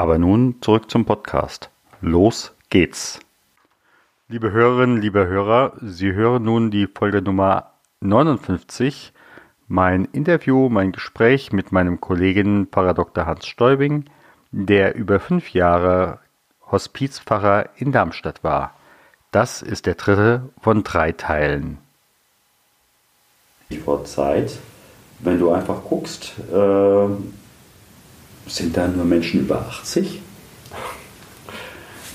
Aber nun zurück zum Podcast. Los geht's. Liebe Hörerinnen, liebe Hörer, Sie hören nun die Folge Nummer 59, mein Interview, mein Gespräch mit meinem Kollegen Pfarrer Dr. Hans Stäubing, der über fünf Jahre Hospizpfarrer in Darmstadt war. Das ist der dritte von drei Teilen vor Zeit, wenn du einfach guckst, äh, sind da nur Menschen über 80?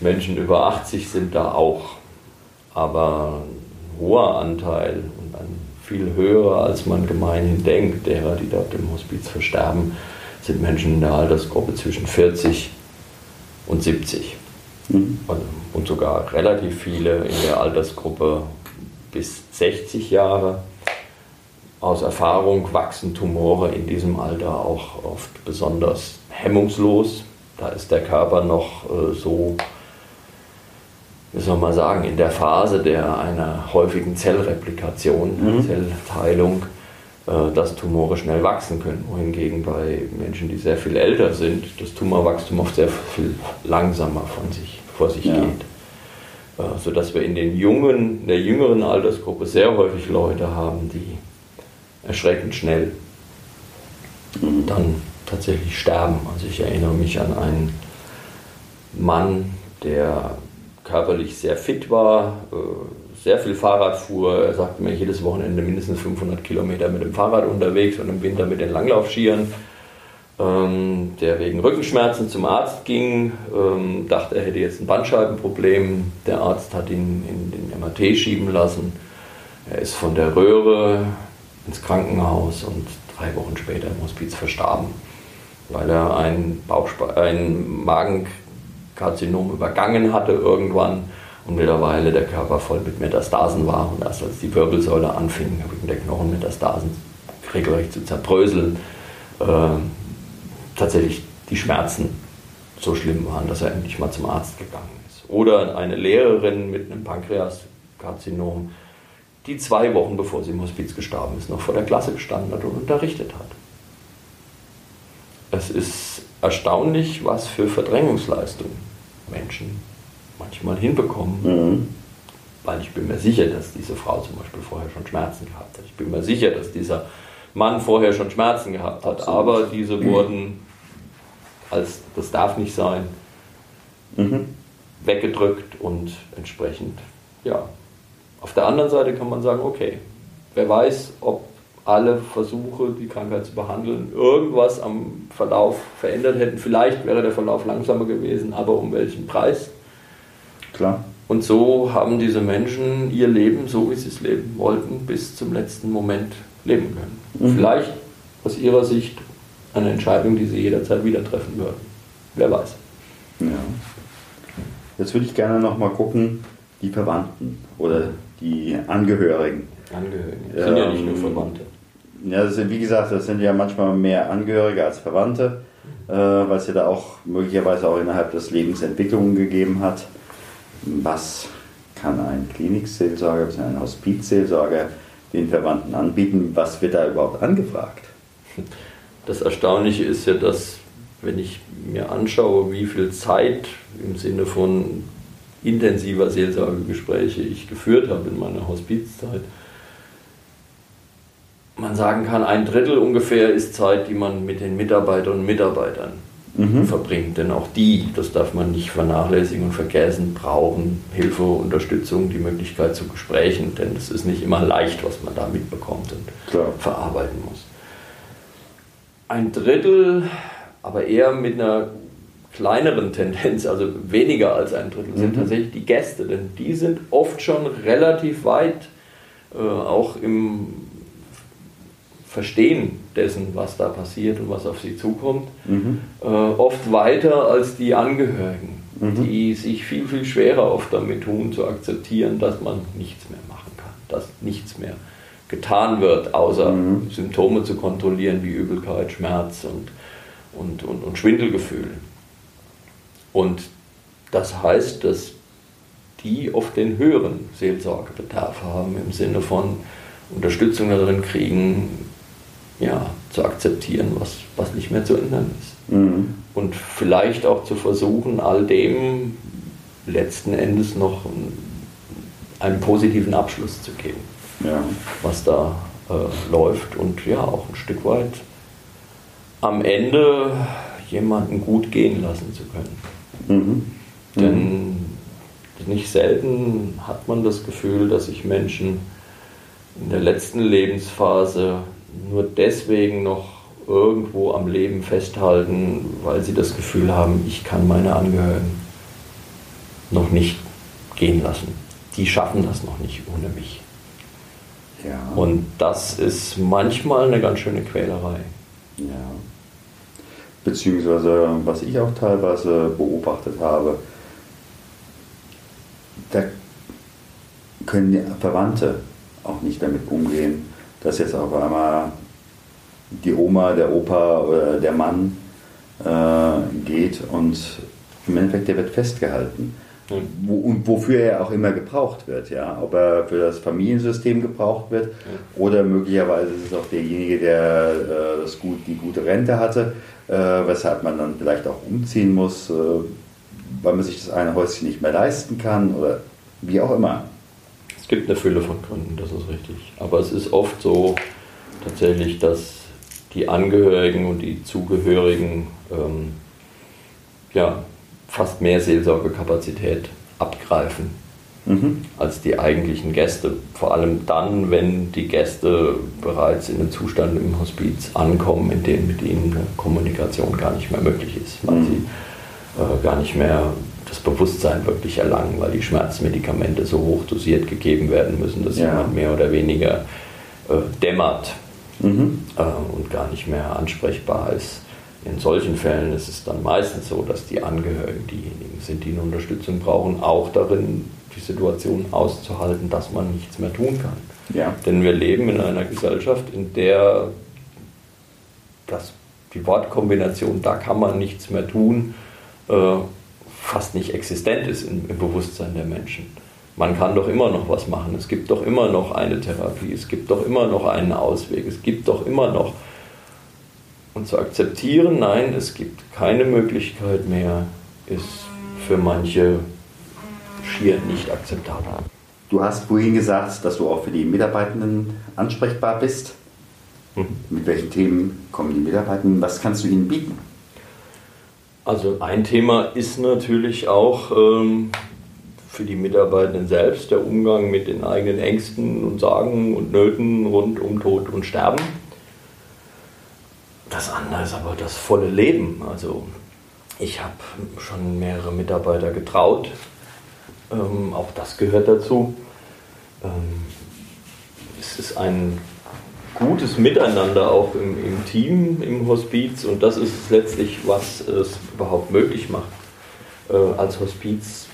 Menschen über 80 sind da auch, aber ein hoher Anteil und ein viel höherer, als man gemeinhin denkt, derer, die dort im Hospiz versterben, sind Menschen in der Altersgruppe zwischen 40 und 70. Mhm. Und sogar relativ viele in der Altersgruppe bis 60 Jahre aus Erfahrung wachsen Tumore in diesem Alter auch oft besonders hemmungslos. Da ist der Körper noch äh, so, wie soll man sagen, in der Phase der einer häufigen Zellreplikation, mhm. Zellteilung, äh, dass Tumore schnell wachsen können. Wohingegen bei Menschen, die sehr viel älter sind, das Tumorwachstum oft sehr viel langsamer von sich, vor sich ja. geht. Äh, sodass wir in den jungen, der jüngeren Altersgruppe sehr häufig Leute haben, die erschreckend schnell dann tatsächlich sterben. Also ich erinnere mich an einen Mann, der körperlich sehr fit war, äh, sehr viel Fahrrad fuhr. Er sagte mir jedes Wochenende mindestens 500 Kilometer mit dem Fahrrad unterwegs und im Winter mit den Langlaufskiern. Ähm, der wegen Rückenschmerzen zum Arzt ging, ähm, dachte, er hätte jetzt ein Bandscheibenproblem. Der Arzt hat ihn in den MRT schieben lassen. Er ist von der Röhre ins Krankenhaus und drei Wochen später im Hospiz verstarben, weil er ein, ein Magenkarzinom übergangen hatte irgendwann und mittlerweile der Körper voll mit Metastasen war. Und erst als die Wirbelsäule anfing, mit der Knochenmetastasen regelrecht zu zerbröseln, äh, tatsächlich die Schmerzen so schlimm waren, dass er endlich mal zum Arzt gegangen ist. Oder eine Lehrerin mit einem Pankreaskarzinom, die zwei Wochen bevor sie im Hospiz gestorben ist, noch vor der Klasse gestanden hat und unterrichtet hat. Es ist erstaunlich, was für Verdrängungsleistungen Menschen manchmal hinbekommen. Mhm. Weil ich bin mir sicher, dass diese Frau zum Beispiel vorher schon Schmerzen gehabt hat. Ich bin mir sicher, dass dieser Mann vorher schon Schmerzen gehabt hat. Absolut. Aber diese wurden als das darf nicht sein, mhm. weggedrückt und entsprechend ja, auf der anderen Seite kann man sagen, okay, wer weiß, ob alle Versuche, die Krankheit zu behandeln, irgendwas am Verlauf verändert hätten. Vielleicht wäre der Verlauf langsamer gewesen, aber um welchen Preis? Klar. Und so haben diese Menschen ihr Leben, so wie sie es leben wollten, bis zum letzten Moment leben können. Mhm. Vielleicht aus ihrer Sicht eine Entscheidung, die sie jederzeit wieder treffen würden. Wer weiß. Ja. Jetzt würde ich gerne noch mal gucken, die Verwandten oder die Angehörigen. Angehörigen, das sind ähm, ja nicht nur ähm, Verwandte. Ja, das sind, wie gesagt, das sind ja manchmal mehr Angehörige als Verwandte, äh, weil es ja da auch möglicherweise auch innerhalb des Lebens Entwicklungen gegeben hat. Was kann ein Klinikseelsorger, ein Hospizseelsorger den Verwandten anbieten? Was wird da überhaupt angefragt? Das Erstaunliche ist ja, dass wenn ich mir anschaue, wie viel Zeit im Sinne von intensiver Seelsorgegespräche ich geführt habe in meiner Hospizzeit, man sagen kann, ein Drittel ungefähr ist Zeit, die man mit den Mitarbeiterinnen und Mitarbeitern mhm. verbringt. Denn auch die, das darf man nicht vernachlässigen und vergessen, brauchen Hilfe, Unterstützung, die Möglichkeit zu Gesprächen. Denn es ist nicht immer leicht, was man da mitbekommt und Klar. verarbeiten muss. Ein Drittel, aber eher mit einer kleineren Tendenz, also weniger als ein Drittel, sind mhm. tatsächlich die Gäste, denn die sind oft schon relativ weit, äh, auch im Verstehen dessen, was da passiert und was auf sie zukommt, mhm. äh, oft weiter als die Angehörigen. mhm. die sich viel, viel schwerer oft damit tun, zu akzeptieren, dass man nichts mehr machen kann, dass nichts mehr getan wird, außer mhm. Symptome zu kontrollieren wie Übelkeit, Schmerz und, und, und, und Schwindelgefühl. Und das heißt, dass die oft den höheren Seelsorgebedarf haben, im Sinne von Unterstützung darin kriegen, ja, zu akzeptieren, was, was nicht mehr zu ändern ist. Mhm. Und vielleicht auch zu versuchen, all dem letzten Endes noch einen positiven Abschluss zu geben, ja. was da äh, läuft und ja, auch ein Stück weit am Ende jemanden gut gehen lassen zu können. Mhm. Denn nicht selten hat man das Gefühl, dass sich Menschen in der letzten Lebensphase nur deswegen noch irgendwo am Leben festhalten, weil sie das Gefühl haben, ich kann meine Angehörigen noch nicht gehen lassen. Die schaffen das noch nicht ohne mich. Ja. Und das ist manchmal eine ganz schöne Quälerei. Ja. Beziehungsweise, was ich auch teilweise beobachtet habe, da können die Verwandte auch nicht damit umgehen, dass jetzt auf einmal die Oma, der Opa oder der Mann äh, geht und im Endeffekt der wird festgehalten. Mhm. Wo, und wofür er auch immer gebraucht wird, ja. Ob er für das Familiensystem gebraucht wird mhm. oder möglicherweise ist es auch derjenige, der äh, das gut, die gute Rente hatte, äh, weshalb man dann vielleicht auch umziehen muss, äh, weil man sich das eine Häuschen nicht mehr leisten kann oder wie auch immer. Es gibt eine Fülle von Gründen, das ist richtig. Aber es ist oft so tatsächlich, dass die Angehörigen und die Zugehörigen ähm, ja, fast mehr Seelsorgekapazität abgreifen mhm. als die eigentlichen Gäste. Vor allem dann, wenn die Gäste bereits in einem Zustand im Hospiz ankommen, in dem mit ihnen eine Kommunikation gar nicht mehr möglich ist, weil mhm. sie äh, gar nicht mehr das Bewusstsein wirklich erlangen, weil die Schmerzmedikamente so hoch dosiert gegeben werden müssen, dass ja. jemand mehr oder weniger äh, dämmert mhm. äh, und gar nicht mehr ansprechbar ist. In solchen Fällen ist es dann meistens so, dass die Angehörigen diejenigen sind, die eine Unterstützung brauchen, auch darin die Situation auszuhalten, dass man nichts mehr tun kann. Ja. Denn wir leben in einer Gesellschaft, in der das, die Wortkombination, da kann man nichts mehr tun, äh, fast nicht existent ist im, im Bewusstsein der Menschen. Man kann doch immer noch was machen, es gibt doch immer noch eine Therapie, es gibt doch immer noch einen Ausweg, es gibt doch immer noch. Und zu akzeptieren, nein, es gibt keine Möglichkeit mehr, ist für manche schier nicht akzeptabel. Du hast vorhin gesagt, dass du auch für die Mitarbeitenden ansprechbar bist. Mhm. Mit welchen Themen kommen die Mitarbeitenden? Was kannst du ihnen bieten? Also ein Thema ist natürlich auch ähm, für die Mitarbeitenden selbst der Umgang mit den eigenen Ängsten und Sorgen und Nöten rund um Tod und Sterben. Das andere ist aber das volle Leben. Also ich habe schon mehrere Mitarbeiter getraut. Ähm, auch das gehört dazu. Ähm, es ist ein gutes Miteinander auch im, im, Team, im Hospiz und das ist letztlich, was es überhaupt möglich macht, äh, als Hospiz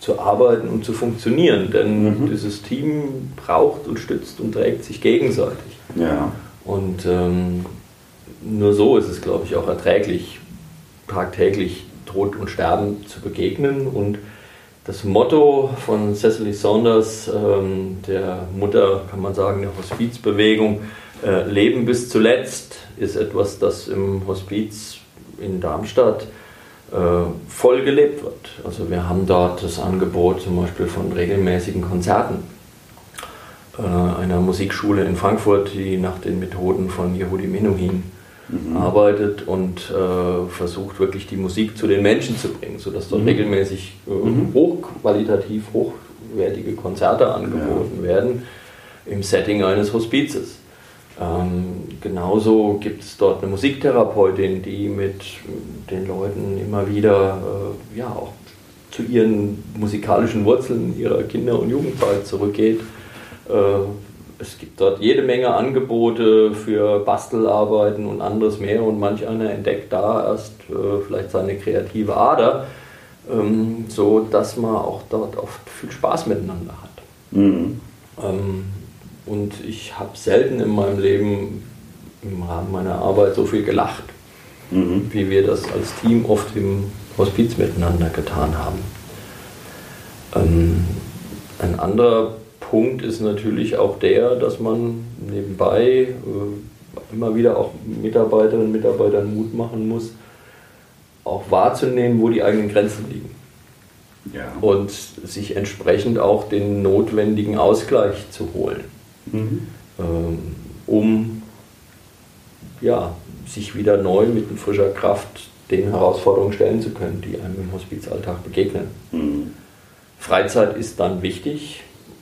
zu arbeiten und zu funktionieren. Denn mhm. dieses Team braucht und stützt und trägt sich gegenseitig. Ja. Und ähm, nur so ist es, glaube ich, auch erträglich, tagtäglich Tod und Sterben zu begegnen und das Motto von Cecily Saunders, ähm, der Mutter, kann man sagen, der Hospizbewegung, äh, Leben bis zuletzt, ist etwas, das im Hospiz in Darmstadt äh, voll gelebt wird. Also wir haben dort das Angebot zum Beispiel von regelmäßigen Konzerten äh, einer Musikschule in Frankfurt, die nach den Methoden von Yehudi Menuhin mhm. arbeitet und äh, versucht wirklich die Musik zu den Menschen zu bringen, sodass dort mhm. regelmäßig äh, mhm. hochqualitativ hochwertige Konzerte angeboten ja. werden im Setting eines Hospizes. Ähm, genauso gibt es dort eine Musiktherapeutin, die mit den Leuten immer wieder äh, ja, auch zu ihren musikalischen Wurzeln ihrer Kinder- und Jugendzeit zurückgeht, äh, es gibt dort jede Menge Angebote für Bastelarbeiten und anderes mehr und manch einer entdeckt da erst äh, vielleicht seine kreative Ader. ähm, so dass man auch dort oft viel Spaß miteinander hat. Mhm. Ähm, und ich habe selten in meinem Leben im Rahmen meiner Arbeit so viel gelacht, mhm. wie wir das als Team oft im Hospiz miteinander getan haben. Ähm, ein anderer Punkt ist natürlich auch der, dass man nebenbei äh, immer wieder auch Mitarbeiterinnen und Mitarbeitern Mut machen muss, auch wahrzunehmen, wo die eigenen Grenzen liegen. Ja. Und sich entsprechend auch den notwendigen Ausgleich zu holen, mhm. ähm, um ja, sich wieder neu mit frischer Kraft den Herausforderungen stellen zu können, die einem im Hospizalltag begegnen. Mhm. Freizeit ist dann wichtig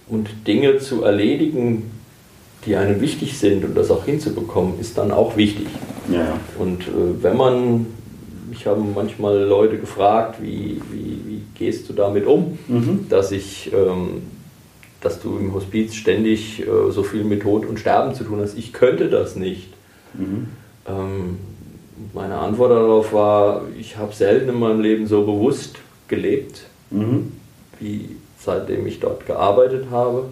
und Dinge zu erledigen, die einem wichtig sind und das auch hinzubekommen, ist dann auch wichtig. Ja. Und äh, wenn man, ich habe manchmal Leute gefragt, wie, wie, wie gehst du damit um, mhm. dass ich, ähm, dass du im Hospiz ständig äh, so viel mit Tod und Sterben zu tun hast. Ich könnte das nicht. Mhm. Ähm, meine Antwort darauf war, ich habe selten in meinem Leben so bewusst gelebt, mhm. wie seitdem ich dort gearbeitet habe.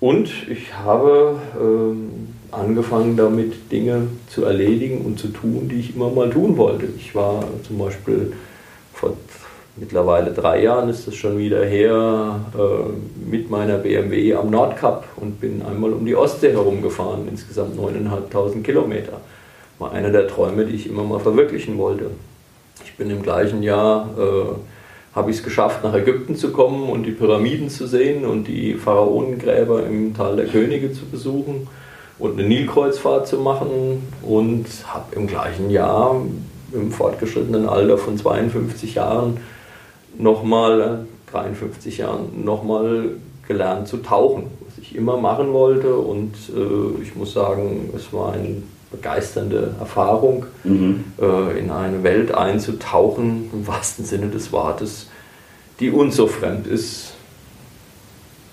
Und ich habe ähm, angefangen damit, Dinge zu erledigen und zu tun, die ich immer mal tun wollte. Ich war zum Beispiel vor mittlerweile drei Jahren, ist das schon wieder her, äh, mit meiner BMW am Nordkap und bin einmal um die Ostsee herumgefahren, insgesamt 9.500 Kilometer. War einer der Träume, die ich immer mal verwirklichen wollte. Ich bin im gleichen Jahr äh, habe ich es geschafft, nach Ägypten zu kommen und die Pyramiden zu sehen und die Pharaonengräber im Tal der Könige zu besuchen und eine Nilkreuzfahrt zu machen und habe im gleichen Jahr im fortgeschrittenen Alter von 52 Jahren nochmal, 53 Jahren, nochmal gelernt zu tauchen, was ich immer machen wollte. Und äh, ich muss sagen, es war eine begeisternde Erfahrung, mhm. äh, in eine Welt einzutauchen, im wahrsten Sinne des Wortes, die uns so fremd ist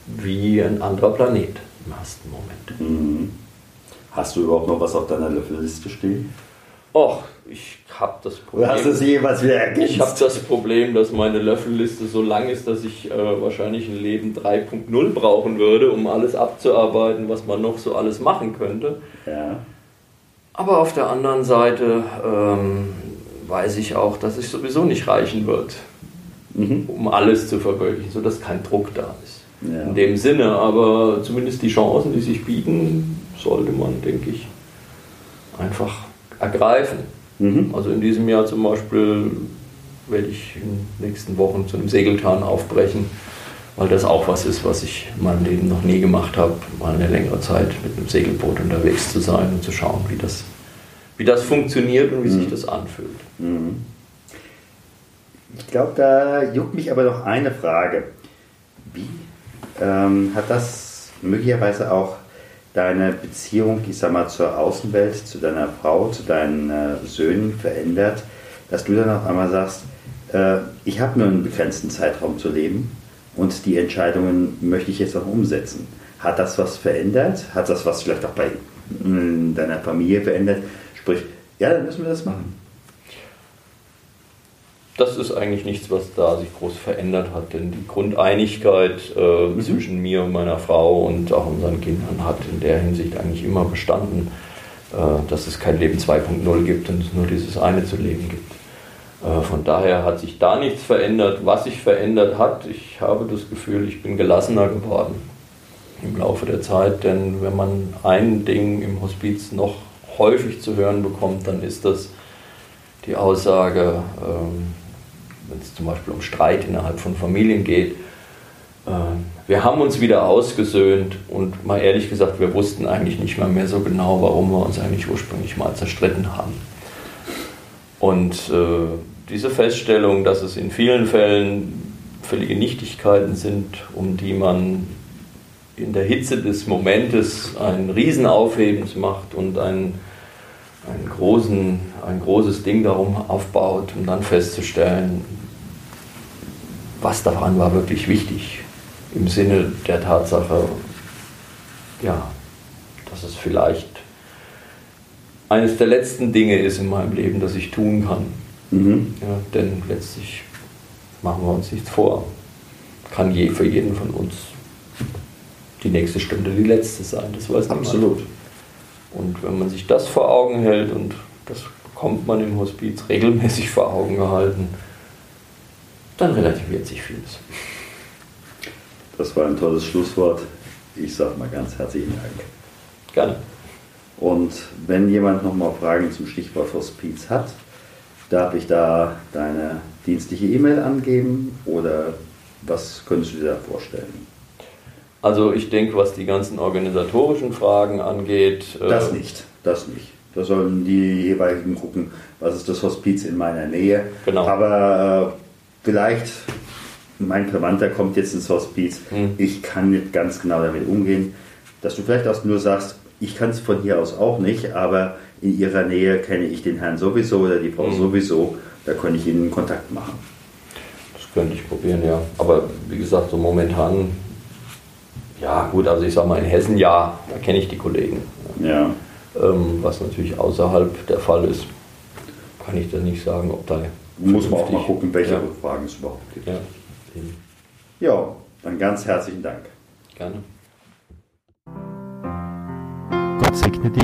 wie ein anderer Planet im ersten Moment. Mhm. Hast du überhaupt noch was auf deiner Liste stehen? Och, ich habe das Problem. Hast du sie jeweils wieder ergänzt? Ich habe das Problem, dass meine Löffelliste so lang ist, dass ich äh, wahrscheinlich ein Leben 3.0 brauchen würde, um alles abzuarbeiten, was man noch so alles machen könnte. Ja. Aber auf der anderen Seite ähm, weiß ich auch, dass es sowieso nicht reichen wird, mhm. um alles zu verwirklichen, sodass kein Druck da ist. Ja. In dem Sinne, aber zumindest die Chancen, die sich bieten, sollte man, denke ich, einfach ergreifen. Mhm. Also in diesem Jahr zum Beispiel werde ich in den nächsten Wochen zu einem Segeltarn aufbrechen, weil das auch was ist, was ich in meinem Leben noch nie gemacht habe, mal eine längere Zeit mit einem Segelboot unterwegs zu sein und zu schauen, wie das, wie das funktioniert und wie mhm. sich das anfühlt. Mhm. Ich glaube, da juckt mich aber noch eine Frage. Wie ähm, hat das möglicherweise auch deine Beziehung, ich sag mal, zur Außenwelt, zu deiner Frau, zu deinen äh, Söhnen verändert, dass du dann auf einmal sagst, äh, ich habe nur einen begrenzten Zeitraum zu leben und die Entscheidungen möchte ich jetzt auch umsetzen. Hat das was verändert? Hat das was vielleicht auch bei äh, deiner Familie verändert? Sprich, ja, dann müssen wir das machen das ist eigentlich nichts, was da sich groß verändert hat, denn die Grundeinigkeit äh, mhm. zwischen mir und meiner Frau und auch unseren Kindern hat in der Hinsicht eigentlich immer bestanden, äh, dass es kein Leben 2.0 gibt und es nur dieses eine zu leben gibt. Äh, von daher hat sich da nichts verändert. Was sich verändert hat, ich habe das Gefühl, ich bin gelassener geworden im Laufe der Zeit, denn wenn man ein Ding im Hospiz noch häufig zu hören bekommt, dann ist das die Aussage, ähm, wenn es zum Beispiel um Streit innerhalb von Familien geht. Äh, wir haben uns wieder ausgesöhnt und mal ehrlich gesagt, wir wussten eigentlich nicht mal mehr so genau, warum wir uns eigentlich ursprünglich mal zerstritten haben. Und äh, diese Feststellung, dass es in vielen Fällen völlige Nichtigkeiten sind, um die man in der Hitze des Momentes ein Riesenaufhebens macht und ein, einen großen, ein großes Ding darum aufbaut, um dann festzustellen, was daran war wirklich wichtig im Sinne der Tatsache, ja, dass es vielleicht eines der letzten Dinge ist in meinem Leben, das ich tun kann. Mhm. Ja, denn letztlich machen wir uns nichts vor. Kann je für jeden von uns die nächste Stunde die letzte sein. Das weiß niemand. Absolut. Und wenn man sich das vor Augen hält, und das bekommt man im Hospiz regelmäßig vor Augen gehalten, dann relativiert sich vieles. Das war ein tolles Schlusswort. Ich sage mal ganz herzlichen Dank. Gerne. Und wenn jemand nochmal Fragen zum Stichwort Hospiz hat, darf ich da deine dienstliche E-Mail angeben oder was könntest du dir da vorstellen? Also ich denke, was die ganzen organisatorischen Fragen angeht. äh, Das nicht, das nicht. Da sollen die jeweiligen gucken, was ist das Hospiz in meiner Nähe. Genau. Aber äh, vielleicht, mein Verwandter kommt jetzt ins Hospiz, Hm. ich kann nicht ganz genau damit umgehen, dass du vielleicht auch nur sagst, ich kann es von hier aus auch nicht, aber in ihrer Nähe kenne ich den Herrn sowieso oder die Frau Hm. sowieso, da könnte ich ihnen Kontakt machen. Das könnte ich probieren, ja. Aber wie gesagt, so momentan, ja gut, also ich sag mal in Hessen ja, da kenne ich die Kollegen. Ja. Ähm, was natürlich außerhalb der Fall ist, kann ich da nicht sagen, ob da. Muss man auch mal gucken, welche Ja, Rückfragen es überhaupt gibt. ja. Ja, dann ganz herzlichen Dank. gerne. Gott segne dich